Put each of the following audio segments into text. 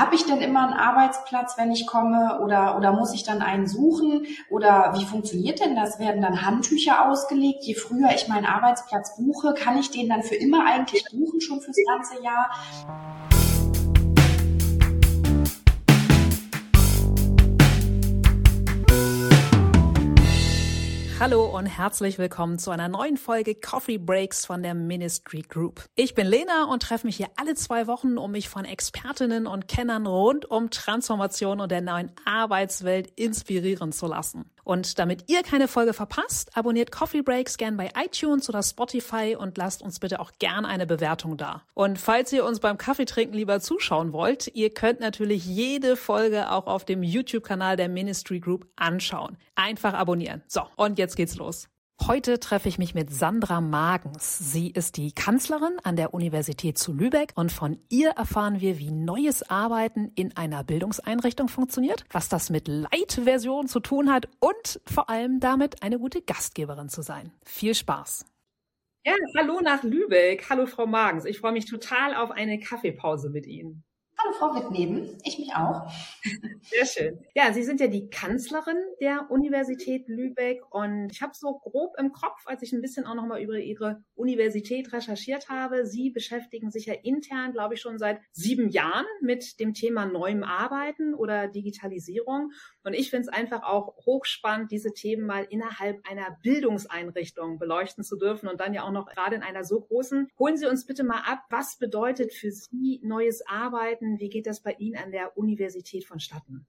habe ich denn immer einen Arbeitsplatz, wenn ich komme oder, oder muss ich dann einen suchen? Oder wie funktioniert denn das? Werden dann Handtücher ausgelegt? Je früher ich meinen Arbeitsplatz buche, kann ich den dann für immer eigentlich buchen, schon fürs ganze Jahr? Hallo und herzlich willkommen zu einer neuen Folge Coffee Breaks von der Ministry Group. Ich bin Lena und treffe mich hier alle zwei Wochen, um mich von Expertinnen und Kennern rund um Transformation und der neuen Arbeitswelt inspirieren zu lassen. Und damit ihr keine Folge verpasst, abonniert Coffee Breaks gern bei iTunes oder Spotify und lasst uns bitte auch gern eine Bewertung da. Und falls ihr uns beim Kaffeetrinken lieber zuschauen wollt, ihr könnt natürlich jede Folge auch auf dem YouTube-Kanal der Ministry Group anschauen. Einfach abonnieren. So, und jetzt geht's los. Heute treffe ich mich mit Sandra Magens. Sie ist die Kanzlerin an der Universität zu Lübeck und von ihr erfahren wir, wie neues Arbeiten in einer Bildungseinrichtung funktioniert, was das mit Light-Version zu tun hat und vor allem damit eine gute Gastgeberin zu sein. Viel Spaß! Ja, hallo nach Lübeck. Hallo Frau Magens. Ich freue mich total auf eine Kaffeepause mit Ihnen. Hallo Frau Wittneben, ich mich auch. Sehr schön. Ja, Sie sind ja die Kanzlerin der Universität Lübeck und ich habe so grob im Kopf, als ich ein bisschen auch nochmal über Ihre Universität recherchiert habe, Sie beschäftigen sich ja intern, glaube ich, schon seit sieben Jahren mit dem Thema neuem Arbeiten oder Digitalisierung. Und ich finde es einfach auch hochspannend, diese Themen mal innerhalb einer Bildungseinrichtung beleuchten zu dürfen und dann ja auch noch gerade in einer so großen. Holen Sie uns bitte mal ab, was bedeutet für Sie neues Arbeiten? Wie geht das bei Ihnen an der Universität vonstatten?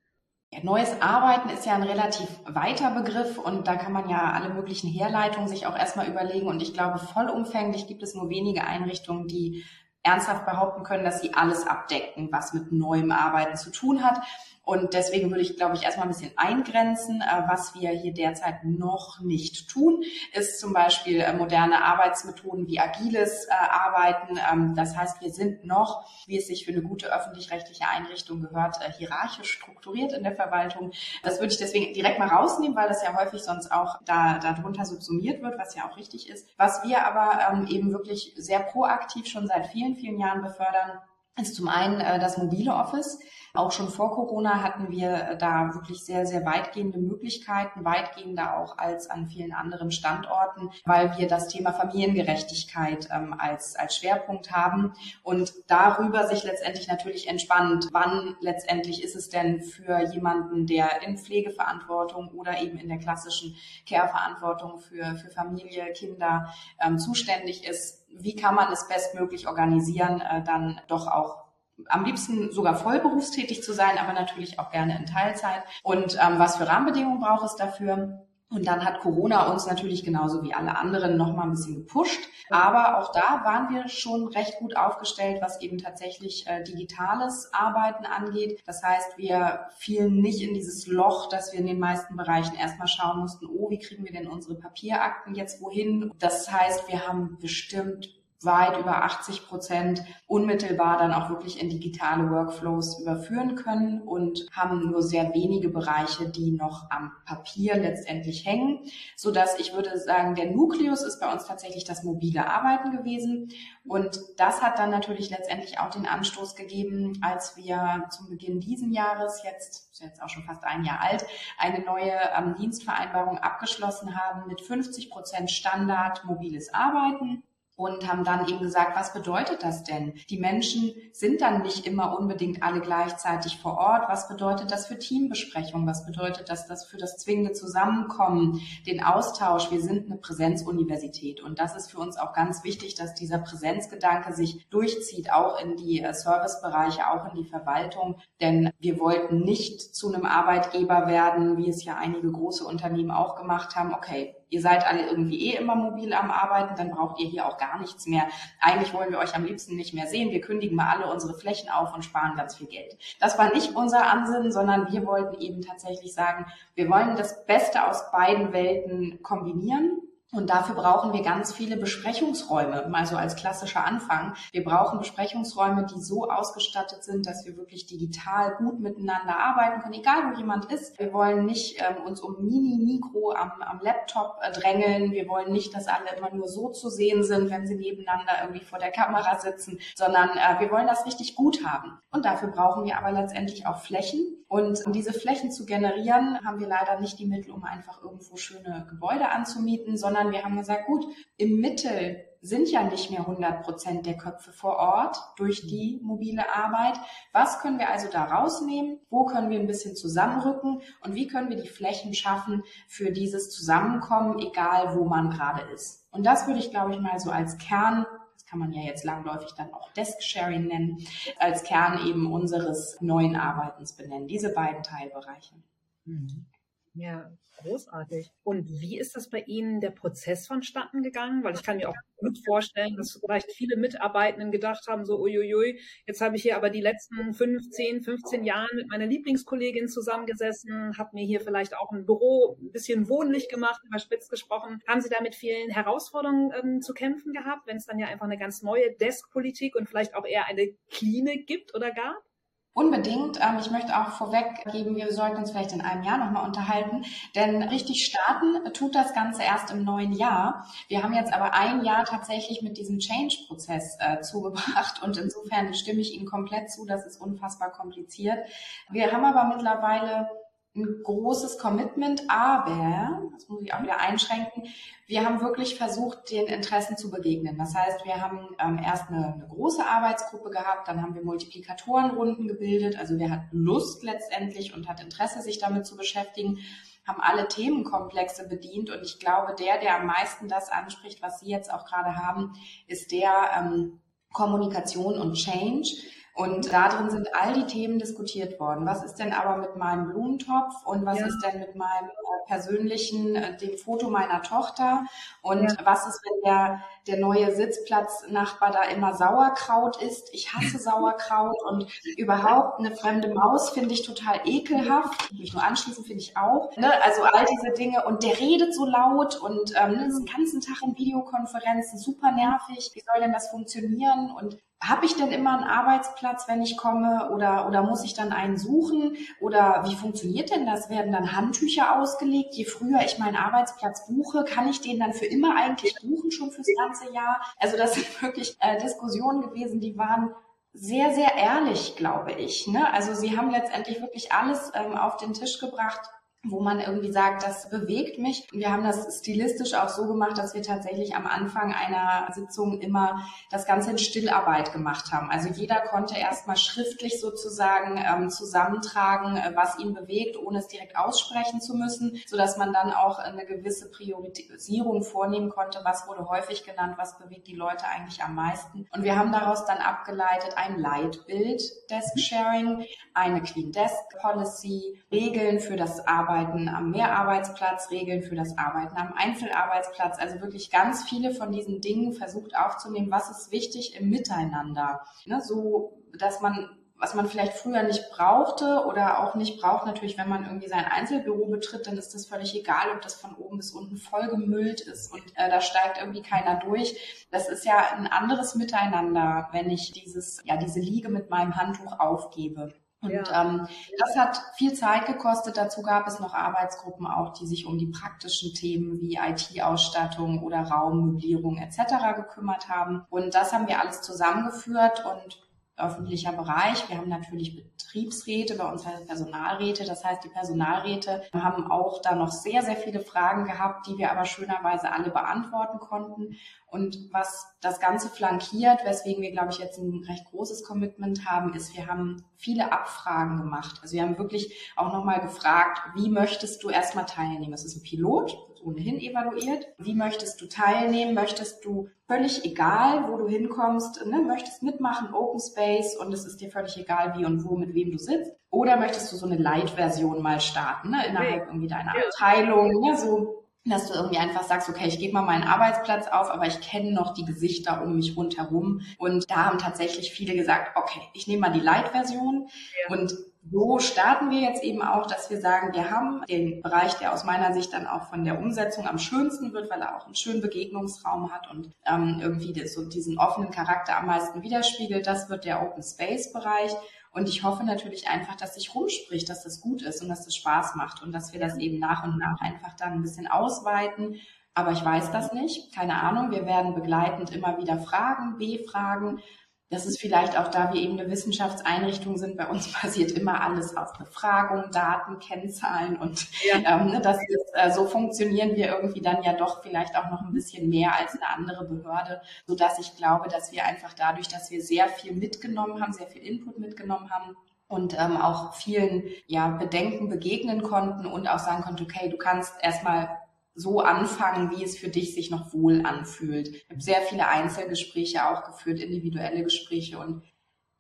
Neues Arbeiten ist ja ein relativ weiter Begriff und da kann man ja alle möglichen Herleitungen sich auch erstmal überlegen. Und ich glaube, vollumfänglich gibt es nur wenige Einrichtungen, die ernsthaft behaupten können, dass sie alles abdecken, was mit neuem Arbeiten zu tun hat. Und deswegen würde ich, glaube ich, erstmal ein bisschen eingrenzen. Äh, was wir hier derzeit noch nicht tun, ist zum Beispiel äh, moderne Arbeitsmethoden wie agiles äh, Arbeiten. Ähm, das heißt, wir sind noch, wie es sich für eine gute öffentlich-rechtliche Einrichtung gehört, hierarchisch strukturiert in der Verwaltung. Das würde ich deswegen direkt mal rausnehmen, weil das ja häufig sonst auch da darunter subsumiert wird, was ja auch richtig ist. Was wir aber ähm, eben wirklich sehr proaktiv schon seit vielen, vielen Jahren befördern, ist zum einen das mobile Office. Auch schon vor Corona hatten wir äh, da wirklich sehr, sehr weitgehende Möglichkeiten, weitgehender auch als an vielen anderen Standorten, weil wir das Thema Familiengerechtigkeit ähm, als, als Schwerpunkt haben und darüber sich letztendlich natürlich entspannt, wann letztendlich ist es denn für jemanden, der in Pflegeverantwortung oder eben in der klassischen Care-Verantwortung für, für Familie, Kinder ähm, zuständig ist, wie kann man es bestmöglich organisieren, äh, dann doch auch am liebsten sogar vollberufstätig zu sein, aber natürlich auch gerne in Teilzeit. Und ähm, was für Rahmenbedingungen braucht es dafür? Und dann hat Corona uns natürlich genauso wie alle anderen noch mal ein bisschen gepusht. Aber auch da waren wir schon recht gut aufgestellt, was eben tatsächlich äh, digitales Arbeiten angeht. Das heißt, wir fielen nicht in dieses Loch, dass wir in den meisten Bereichen erstmal schauen mussten, oh, wie kriegen wir denn unsere Papierakten jetzt wohin? Das heißt, wir haben bestimmt weit über 80 Prozent unmittelbar dann auch wirklich in digitale Workflows überführen können und haben nur sehr wenige Bereiche, die noch am Papier letztendlich hängen, so dass ich würde sagen, der Nukleus ist bei uns tatsächlich das mobile Arbeiten gewesen. Und das hat dann natürlich letztendlich auch den Anstoß gegeben, als wir zum Beginn diesen Jahres jetzt, ist jetzt auch schon fast ein Jahr alt, eine neue ähm, Dienstvereinbarung abgeschlossen haben mit 50 Prozent Standard mobiles Arbeiten und haben dann eben gesagt, was bedeutet das denn? Die Menschen sind dann nicht immer unbedingt alle gleichzeitig vor Ort. Was bedeutet das für Teambesprechungen? Was bedeutet das, das für das zwingende Zusammenkommen, den Austausch? Wir sind eine Präsenzuniversität und das ist für uns auch ganz wichtig, dass dieser Präsenzgedanke sich durchzieht, auch in die äh, Servicebereiche, auch in die Verwaltung. Denn wir wollten nicht zu einem Arbeitgeber werden, wie es ja einige große Unternehmen auch gemacht haben. Okay, ihr seid alle irgendwie eh immer mobil am Arbeiten, dann braucht ihr hier auch gar nichts mehr. Eigentlich wollen wir euch am liebsten nicht mehr sehen. Wir kündigen mal alle unsere Flächen auf und sparen ganz viel Geld. Das war nicht unser Ansinnen, sondern wir wollten eben tatsächlich sagen, wir wollen das Beste aus beiden Welten kombinieren Und dafür brauchen wir ganz viele Besprechungsräume, mal so als klassischer Anfang. Wir brauchen Besprechungsräume, die so ausgestattet sind, dass wir wirklich digital gut miteinander arbeiten können, egal wo jemand ist. Wir wollen nicht ähm, uns um Mini-Mikro am, am Laptop äh, drängeln. Wir wollen nicht, dass alle immer nur so zu sehen sind, wenn sie nebeneinander irgendwie vor der Kamera sitzen, sondern äh, wir wollen das richtig gut haben. Und dafür brauchen wir aber letztendlich auch Flächen. Und um diese Flächen zu generieren, haben wir leider nicht die Mittel, um einfach irgendwo schöne Gebäude anzumieten, sondern sondern wir haben gesagt, gut, im Mittel sind ja nicht mehr 100 Prozent der Köpfe vor Ort durch die mobile Arbeit. Was können wir also da rausnehmen? Wo können wir ein bisschen zusammenrücken? Und wie können wir die Flächen schaffen für dieses Zusammenkommen, egal wo man gerade ist? Und das würde ich, glaube ich, mal so als Kern das kann man ja jetzt langläufig dann auch Desk-Sharing nennen, als Kern eben unseres neuen Arbeitens benennen, diese beiden Teilbereiche. Mhm. Ja, großartig. Und wie ist das bei Ihnen der Prozess vonstatten gegangen? Weil ich kann mir auch gut vorstellen, dass vielleicht viele Mitarbeitenden gedacht haben, so uiuiui, jetzt habe ich hier aber die letzten 15, 15 Jahre mit meiner Lieblingskollegin zusammengesessen, habe mir hier vielleicht auch ein Büro ein bisschen wohnlich gemacht, überspitzt gesprochen. Haben Sie da mit vielen Herausforderungen ähm, zu kämpfen gehabt, wenn es dann ja einfach eine ganz neue Desk-Politik und vielleicht auch eher eine Klinik gibt oder gab? Unbedingt. Ähm, ich möchte auch vorweggeben, wir sollten uns vielleicht in einem Jahr nochmal unterhalten, denn richtig starten tut das Ganze erst im neuen Jahr. Wir haben jetzt aber ein Jahr tatsächlich mit diesem Change-Prozess äh, zugebracht und insofern stimme ich Ihnen komplett zu, das ist unfassbar kompliziert. Wir haben aber mittlerweile ein großes Commitment, aber, das muss ich auch wieder einschränken, wir haben wirklich versucht, den Interessen zu begegnen. Das heißt, wir haben ähm, erst eine, eine, große Arbeitsgruppe gehabt, dann haben wir Multiplikatorenrunden gebildet, also wer hat Lust letztendlich und hat Interesse, sich damit zu beschäftigen, haben alle Themenkomplexe bedient. Und ich glaube, der, der am meisten das anspricht, was Sie jetzt auch gerade haben, ist der ähm, Kommunikation und Change und da drin sind all die Themen diskutiert worden. Was ist denn aber mit meinem Blumentopf und was ja. ist denn mit meinem äh, persönlichen, äh, dem Foto meiner Tochter? Und ja. was ist, wenn der, der neue Sitzplatznachbar da immer Sauerkraut isst? Ich hasse Sauerkraut und überhaupt eine fremde Maus finde ich total ekelhaft. Nicht nur anschließen finde ich auch. Ne? Also all diese Dinge. Und der redet so laut und ähm, ne, ist den ganzen Tag in Videokonferenzen, super nervig. Wie soll denn das funktionieren? Und habe ich denn immer einen Arbeitsplatz, wenn ich komme oder, oder muss ich dann einen suchen? Oder wie funktioniert denn das? Werden dann Handtücher ausgelegt? Je früher ich meinen Arbeitsplatz buche, kann ich den dann für immer eigentlich buchen, schon fürs ganze Jahr? Also das sind wirklich äh, Diskussionen gewesen, die waren sehr, sehr ehrlich, glaube ich. Ne? Also sie haben letztendlich wirklich alles ähm, auf den Tisch gebracht, wo man irgendwie sagt, das bewegt mich. Wir haben das stilistisch auch so gemacht, dass wir tatsächlich am Anfang einer Sitzung immer das Ganze in Stillarbeit gemacht haben. Also jeder konnte erstmal schriftlich sozusagen ähm, zusammentragen, äh, was ihn bewegt, ohne es direkt aussprechen zu müssen, so dass man dann auch eine gewisse Priorisierung vornehmen konnte, was wurde häufig genannt, was bewegt die Leute eigentlich am meisten. Und wir haben daraus dann abgeleitet ein Leitbild Desk Sharing, eine Clean Desk Policy, Regeln für das Arbeiten Arbeiten am Mehrarbeitsplatz, Regeln für das Arbeiten am Einzelarbeitsplatz. Also wirklich ganz viele von diesen Dingen versucht aufzunehmen, was ist wichtig im Miteinander. Ne, so, dass man was man vielleicht früher nicht brauchte oder auch nicht braucht, natürlich, wenn man irgendwie sein Einzelbüro betritt, dann ist das völlig egal, ob das von oben bis unten vollgemüllt ist und äh, da steigt irgendwie keiner durch. Das ist ja ein anderes Miteinander, wenn ich dieses, ja, diese Liege mit meinem Handtuch aufgebe. Und ja. ähm, das hat viel Zeit gekostet. Dazu gab es noch Arbeitsgruppen auch, die sich um die praktischen Themen wie IT-Ausstattung oder Raummöblierung etc. gekümmert haben. Und das haben wir alles zusammengeführt und öffentlicher Bereich. Wir haben natürlich Betriebsräte, bei uns heißt Personalräte. Das heißt, die Personalräte haben auch da noch sehr, sehr viele Fragen gehabt, die wir aber schönerweise alle beantworten konnten. Und was das Ganze flankiert, weswegen wir, glaube ich, jetzt ein recht großes Commitment haben, ist, wir haben viele Abfragen gemacht. Also wir haben wirklich auch nochmal gefragt, wie möchtest du erstmal teilnehmen? Es ist ein Pilot, ohnehin evaluiert. Wie möchtest du teilnehmen? Möchtest du völlig egal, wo du hinkommst, ne? möchtest mitmachen, Open Space und es ist dir völlig egal, wie und wo, mit wem du sitzt? Oder möchtest du so eine Light-Version mal starten, ne? innerhalb irgendwie deiner Abteilung, ne? so dass du irgendwie einfach sagst, okay, ich gebe mal meinen Arbeitsplatz auf, aber ich kenne noch die Gesichter um mich rundherum. Und da haben tatsächlich viele gesagt, okay, ich nehme mal die Light-Version ja. und so starten wir jetzt eben auch, dass wir sagen, wir haben den Bereich, der aus meiner Sicht dann auch von der Umsetzung am schönsten wird, weil er auch einen schönen Begegnungsraum hat und ähm, irgendwie so diesen offenen Charakter am meisten widerspiegelt. Das wird der Open Space Bereich. Und ich hoffe natürlich einfach, dass sich rumspricht, dass das gut ist und dass das Spaß macht und dass wir das eben nach und nach einfach dann ein bisschen ausweiten. Aber ich weiß das nicht. Keine Ahnung. Wir werden begleitend immer wieder Fragen, B-Fragen das ist vielleicht auch da wir eben eine Wissenschaftseinrichtung sind, bei uns basiert immer alles auf Befragung, Daten, Kennzahlen und ja. ähm, ne, das ist, äh, so funktionieren wir irgendwie dann ja doch vielleicht auch noch ein bisschen mehr als eine andere Behörde, so dass ich glaube, dass wir einfach dadurch, dass wir sehr viel mitgenommen haben, sehr viel Input mitgenommen haben, und ähm, auch vielen ja, Bedenken begegnen konnten und auch sagen konnten, okay, du kannst erstmal so anfangen, wie es für dich sich noch wohl anfühlt. Ich habe sehr viele Einzelgespräche auch geführt, individuelle Gespräche und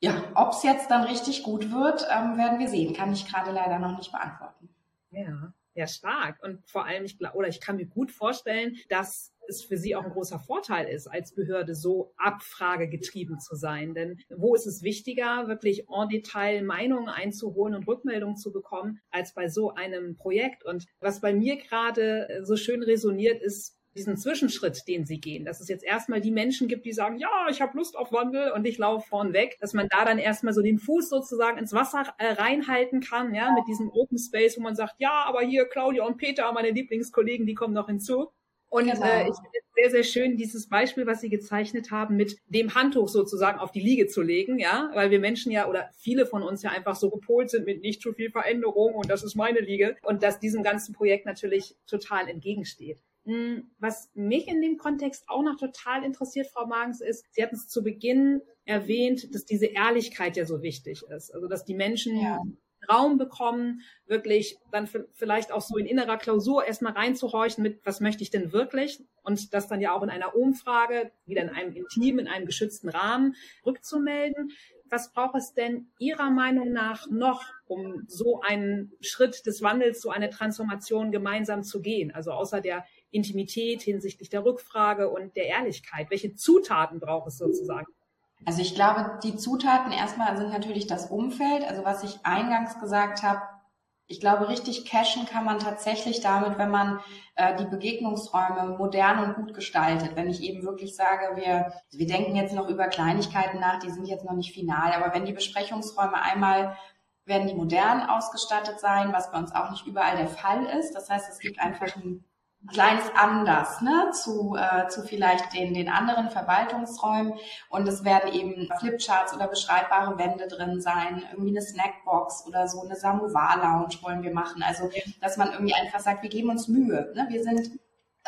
ja, ob es jetzt dann richtig gut wird, ähm, werden wir sehen. Kann ich gerade leider noch nicht beantworten. Ja, ja, stark. Und vor allem, ich glaube, oder ich kann mir gut vorstellen, dass es für Sie auch ein großer Vorteil ist, als Behörde so abfragegetrieben zu sein. Denn wo ist es wichtiger, wirklich en Detail Meinungen einzuholen und Rückmeldungen zu bekommen, als bei so einem Projekt? Und was bei mir gerade äh, so schön resoniert, ist, diesen Zwischenschritt, den sie gehen, dass es jetzt erstmal die Menschen gibt, die sagen, ja, ich habe Lust auf Wandel und ich laufe vorn weg, dass man da dann erstmal so den Fuß sozusagen ins Wasser äh, reinhalten kann, ja, mit diesem Open Space, wo man sagt, ja, aber hier Claudia und Peter, meine Lieblingskollegen, die kommen noch hinzu. Und genau. äh, ich finde es sehr, sehr schön, dieses Beispiel, was Sie gezeichnet haben, mit dem Handtuch sozusagen auf die Liege zu legen, ja, weil wir Menschen ja oder viele von uns ja einfach so gepolt sind mit nicht zu viel Veränderung und das ist meine Liege und dass diesem ganzen Projekt natürlich total entgegensteht. Hm, was mich in dem Kontext auch noch total interessiert, Frau Magens, ist, Sie hatten es zu Beginn erwähnt, dass diese Ehrlichkeit ja so wichtig ist. Also, dass die Menschen ja. Raum bekommen, wirklich dann vielleicht auch so in innerer Klausur erstmal reinzuhorchen mit, was möchte ich denn wirklich? Und das dann ja auch in einer Umfrage, wieder in einem intim, in einem geschützten Rahmen rückzumelden. Was braucht es denn Ihrer Meinung nach noch, um so einen Schritt des Wandels, so eine Transformation gemeinsam zu gehen? Also außer der Intimität hinsichtlich der Rückfrage und der Ehrlichkeit. Welche Zutaten braucht es sozusagen? Also ich glaube, die Zutaten erstmal sind natürlich das Umfeld. Also was ich eingangs gesagt habe, ich glaube, richtig cashen kann man tatsächlich damit, wenn man äh, die Begegnungsräume modern und gut gestaltet. Wenn ich eben wirklich sage, wir, wir denken jetzt noch über Kleinigkeiten nach, die sind jetzt noch nicht final, aber wenn die Besprechungsräume einmal werden die modern ausgestattet sein, was bei uns auch nicht überall der Fall ist. Das heißt, es gibt einfach ein kleines anders ne, zu, äh, zu vielleicht den, den anderen Verwaltungsräumen. Und es werden eben Flipcharts oder beschreibbare Wände drin sein, irgendwie eine Snackbox oder so, eine Samovar-Lounge wollen wir machen. Also, dass man irgendwie einfach sagt, wir geben uns Mühe. Ne? Wir sind,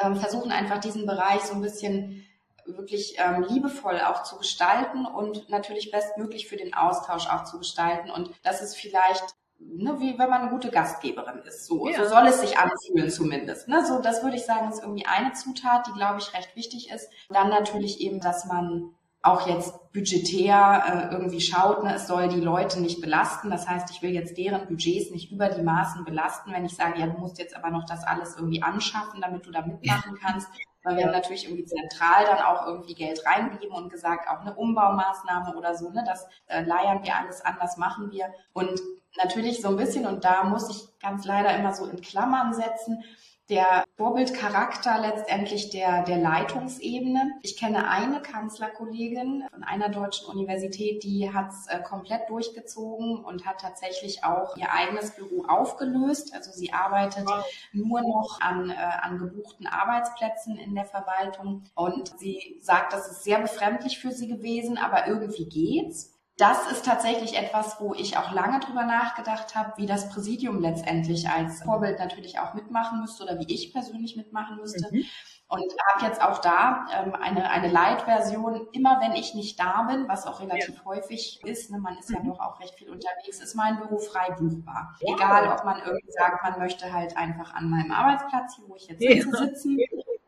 ähm, versuchen einfach diesen Bereich so ein bisschen wirklich ähm, liebevoll auch zu gestalten und natürlich bestmöglich für den Austausch auch zu gestalten. Und das ist vielleicht ne, wie wenn man eine gute Gastgeberin ist. So, ja. so soll es sich anfühlen zumindest. Ne? So, das würde ich sagen, ist irgendwie eine Zutat, die, glaube ich, recht wichtig ist. Dann natürlich eben, dass man auch jetzt budgetär äh, irgendwie schaut, ne, es soll die Leute nicht belasten. Das heißt, ich will jetzt deren Budgets nicht über die Maßen belasten, wenn ich sage, ja, du musst jetzt aber noch das alles irgendwie anschaffen, damit du da mitmachen kannst. Weil wir haben natürlich irgendwie zentral dann auch irgendwie Geld reingegeben und gesagt, auch eine Umbaumaßnahme oder so, ne, das äh, leiern wir alles an, das machen wir. Und natürlich so ein bisschen, und da muss ich ganz leider immer so in Klammern setzen, der Vorbildcharakter letztendlich der, der Leitungsebene. Ich kenne eine Kanzlerkollegin von einer deutschen Universität, die hat es äh, komplett durchgezogen und hat tatsächlich auch ihr eigenes Büro aufgelöst. Also sie arbeitet nur noch an, äh, an gebuchten Arbeitsplätzen in der Verwaltung und sie sagt, das ist sehr befremdlich für sie gewesen, aber irgendwie geht's das ist tatsächlich etwas, wo ich auch lange drüber nachgedacht habe, wie das Präsidium letztendlich als Vorbild natürlich auch mitmachen müsste oder wie ich persönlich mitmachen müsste. Mhm. Und habe jetzt auch da ähm, eine, eine Light-Version, immer wenn ich nicht da bin, was auch relativ ja. häufig ist, ne, man ist mhm. ja doch auch recht viel unterwegs, ist mein Büro frei buchbar. Ja. Egal, ob man irgendwie sagt, man möchte halt einfach an meinem Arbeitsplatz, hier wo ich jetzt sitze, ja. sitzen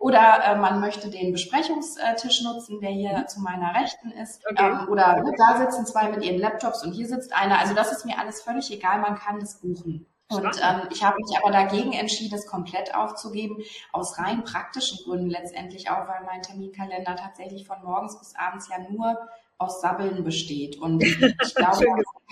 oder äh, man möchte den Besprechungstisch nutzen, der hier mhm. zu meiner Rechten ist. Okay. Ähm, oder ne, da sitzen zwei mit ihren Laptops und hier sitzt einer. Also das ist mir alles völlig egal, man kann das buchen. Und ähm, ich habe mich aber dagegen entschieden, es komplett aufzugeben, aus rein praktischen Gründen letztendlich auch, weil mein Terminkalender tatsächlich von morgens bis abends ja nur aus Sabbeln besteht. Und ich glaube,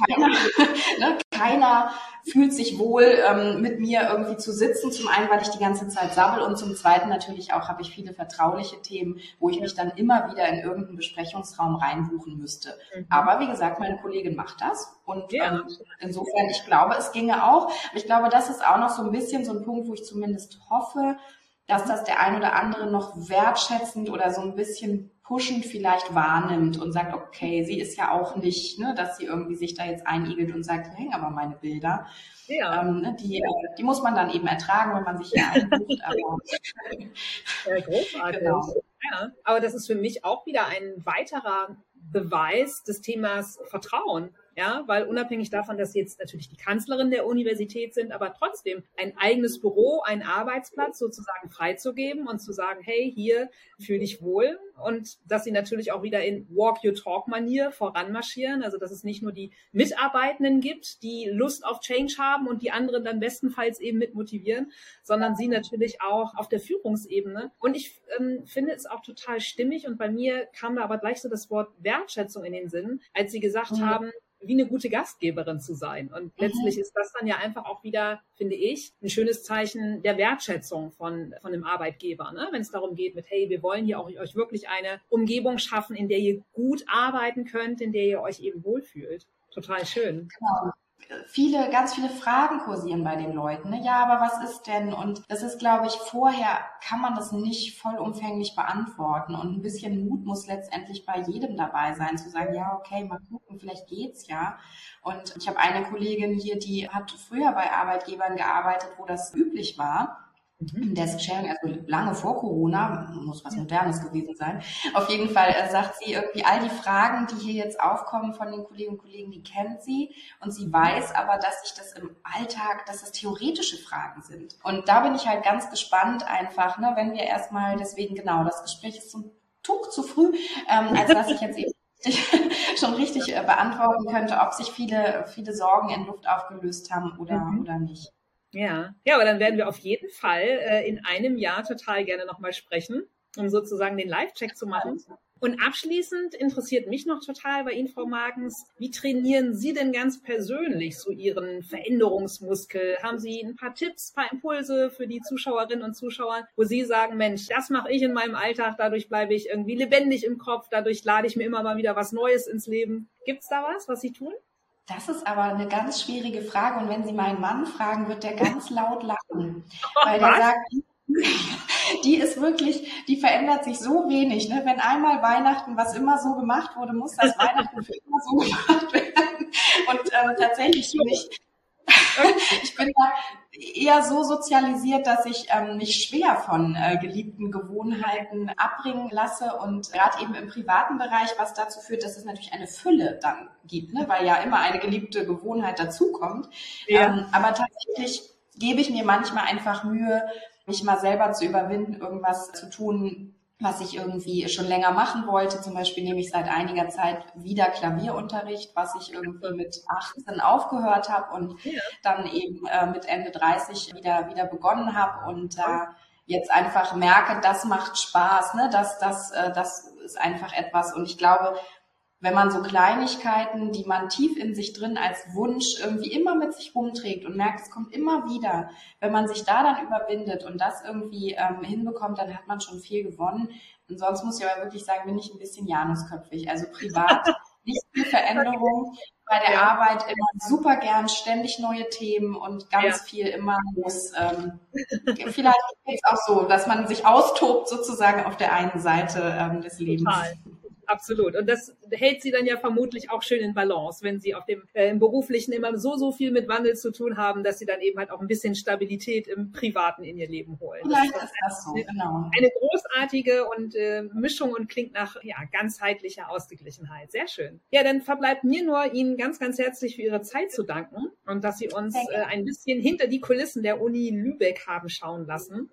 keiner, ne, keiner fühlt sich wohl, ähm, mit mir irgendwie zu sitzen. Zum einen, weil ich die ganze Zeit sabbel und zum zweiten natürlich auch habe ich viele vertrauliche Themen, wo ich mich dann immer wieder in irgendeinen Besprechungsraum reinbuchen müsste. Mhm. Aber wie gesagt, meine Kollegin macht das und ja. ähm, insofern, ich glaube, es ginge auch. Ich glaube, das ist auch noch so ein bisschen so ein Punkt, wo ich zumindest hoffe, dass das der ein oder andere noch wertschätzend oder so ein bisschen pushend vielleicht wahrnimmt und sagt, okay, sie ist ja auch nicht, ne, dass sie irgendwie sich da jetzt einigelt und sagt, hängen aber meine Bilder. Ja. Ähm, ne, die, äh, die muss man dann eben ertragen, wenn man sich hier einbucht. aber ja, großartig. Genau. Ja, aber das ist für mich auch wieder ein weiterer Beweis des Themas Vertrauen ja, weil unabhängig davon, dass sie jetzt natürlich die Kanzlerin der Universität sind, aber trotzdem ein eigenes Büro, einen Arbeitsplatz sozusagen freizugeben und zu sagen, hey, hier fühl dich wohl und dass sie natürlich auch wieder in Walk Your Talk Manier voranmarschieren, also dass es nicht nur die Mitarbeitenden gibt, die Lust auf Change haben und die anderen dann bestenfalls eben mit motivieren, sondern sie natürlich auch auf der Führungsebene. Und ich ähm, finde es auch total stimmig und bei mir kam da aber gleich so das Wort Wertschätzung in den Sinn, als sie gesagt mhm. haben, wie eine gute Gastgeberin zu sein. Und mhm. letztlich ist das dann ja einfach auch wieder, finde ich, ein schönes Zeichen der Wertschätzung von, von dem Arbeitgeber. Ne? Wenn es darum geht mit, hey, wir wollen hier auch euch wirklich eine Umgebung schaffen, in der ihr gut arbeiten könnt, in der ihr euch eben wohlfühlt. Total schön. Genau viele, ganz viele Fragen kursieren bei den Leuten. Ne? Ja, aber was ist denn? Und das ist, glaube ich, vorher kann man das nicht vollumfänglich beantworten. Und ein bisschen Mut muss letztendlich bei jedem dabei sein, zu sagen, ja, okay, mal gucken, vielleicht geht's ja. Und ich habe eine Kollegin hier, die hat früher bei Arbeitgebern gearbeitet, wo das üblich war Mhm. Desk-Sharing, also lange vor Corona, muss was Modernes gewesen sein. Auf jeden Fall äh, sagt sie irgendwie, all die Fragen, die hier jetzt aufkommen von den Kolleginnen und Kollegen, die kennt sie. Und sie weiß aber, dass sich das im Alltag, dass es theoretische Fragen sind. Und da bin ich halt ganz gespannt einfach, ne, wenn wir erstmal, deswegen genau, das Gespräch ist zum Tuck zu früh, ähm, als dass ich jetzt eben schon richtig äh, beantworten könnte, ob sich viele, viele Sorgen in Luft aufgelöst haben oder, mhm. oder nicht. Ja, ja, aber dann werden wir auf jeden Fall äh, in einem Jahr total gerne nochmal sprechen, um sozusagen den Live-Check zu machen. Und abschließend interessiert mich noch total bei Ihnen, Frau Magens, wie trainieren Sie denn ganz persönlich so Ihren Veränderungsmuskel? Haben Sie ein paar Tipps, ein paar Impulse für die Zuschauerinnen und Zuschauer, wo Sie sagen, Mensch, das mache ich in meinem Alltag, dadurch bleibe ich irgendwie lebendig im Kopf, dadurch lade ich mir immer mal wieder was Neues ins Leben. Gibt's da was, was Sie tun? Das ist aber eine ganz schwierige Frage. Und wenn Sie meinen Mann fragen, wird der ganz laut lachen. Weil der sagt, die ist wirklich, die verändert sich so wenig. Ne? Wenn einmal Weihnachten, was immer so gemacht wurde, muss das Weihnachten für immer so gemacht werden. Und ähm, tatsächlich bin ich, ich bin eher so sozialisiert, dass ich ähm, mich schwer von äh, geliebten Gewohnheiten abbringen lasse und gerade eben im privaten Bereich, was dazu führt, dass es natürlich eine Fülle dann gibt, ne? weil ja immer eine geliebte Gewohnheit dazukommt. Ja. Ähm, aber tatsächlich gebe ich mir manchmal einfach Mühe, mich mal selber zu überwinden, irgendwas zu tun, was ich irgendwie schon länger machen wollte. Zum Beispiel nehme ich seit einiger Zeit wieder Klavierunterricht, was ich irgendwie mit 18 aufgehört habe und ja. dann eben äh, mit Ende 30 wieder, wieder begonnen habe und da äh, jetzt einfach merke, das macht Spaß, ne? das, das, äh, das ist einfach etwas und ich glaube, wenn man so Kleinigkeiten, die man tief in sich drin als Wunsch irgendwie immer mit sich rumträgt und merkt, es kommt immer wieder, wenn man sich da dann überwindet und das irgendwie ähm, hinbekommt, dann hat man schon viel gewonnen. Und sonst muss ich aber wirklich sagen, bin ich ein bisschen Janusköpfig. Also privat nicht viel Veränderung, bei der ja. Arbeit immer super gern, ständig neue Themen und ganz ja. viel immer muss. Ähm, vielleicht ist es auch so, dass man sich austobt sozusagen auf der einen Seite ähm, des Lebens. Total. Absolut. Und das hält sie dann ja vermutlich auch schön in Balance, wenn sie auf dem äh, im beruflichen immer so so viel mit Wandel zu tun haben, dass sie dann eben halt auch ein bisschen Stabilität im Privaten in ihr Leben holen. Vielleicht das ist das so, genau. Eine großartige und äh, Mischung und klingt nach ja ganzheitlicher Ausgeglichenheit. Sehr schön. Ja, dann verbleibt mir nur Ihnen ganz ganz herzlich für Ihre Zeit zu danken und dass Sie uns äh, ein bisschen hinter die Kulissen der Uni Lübeck haben schauen lassen.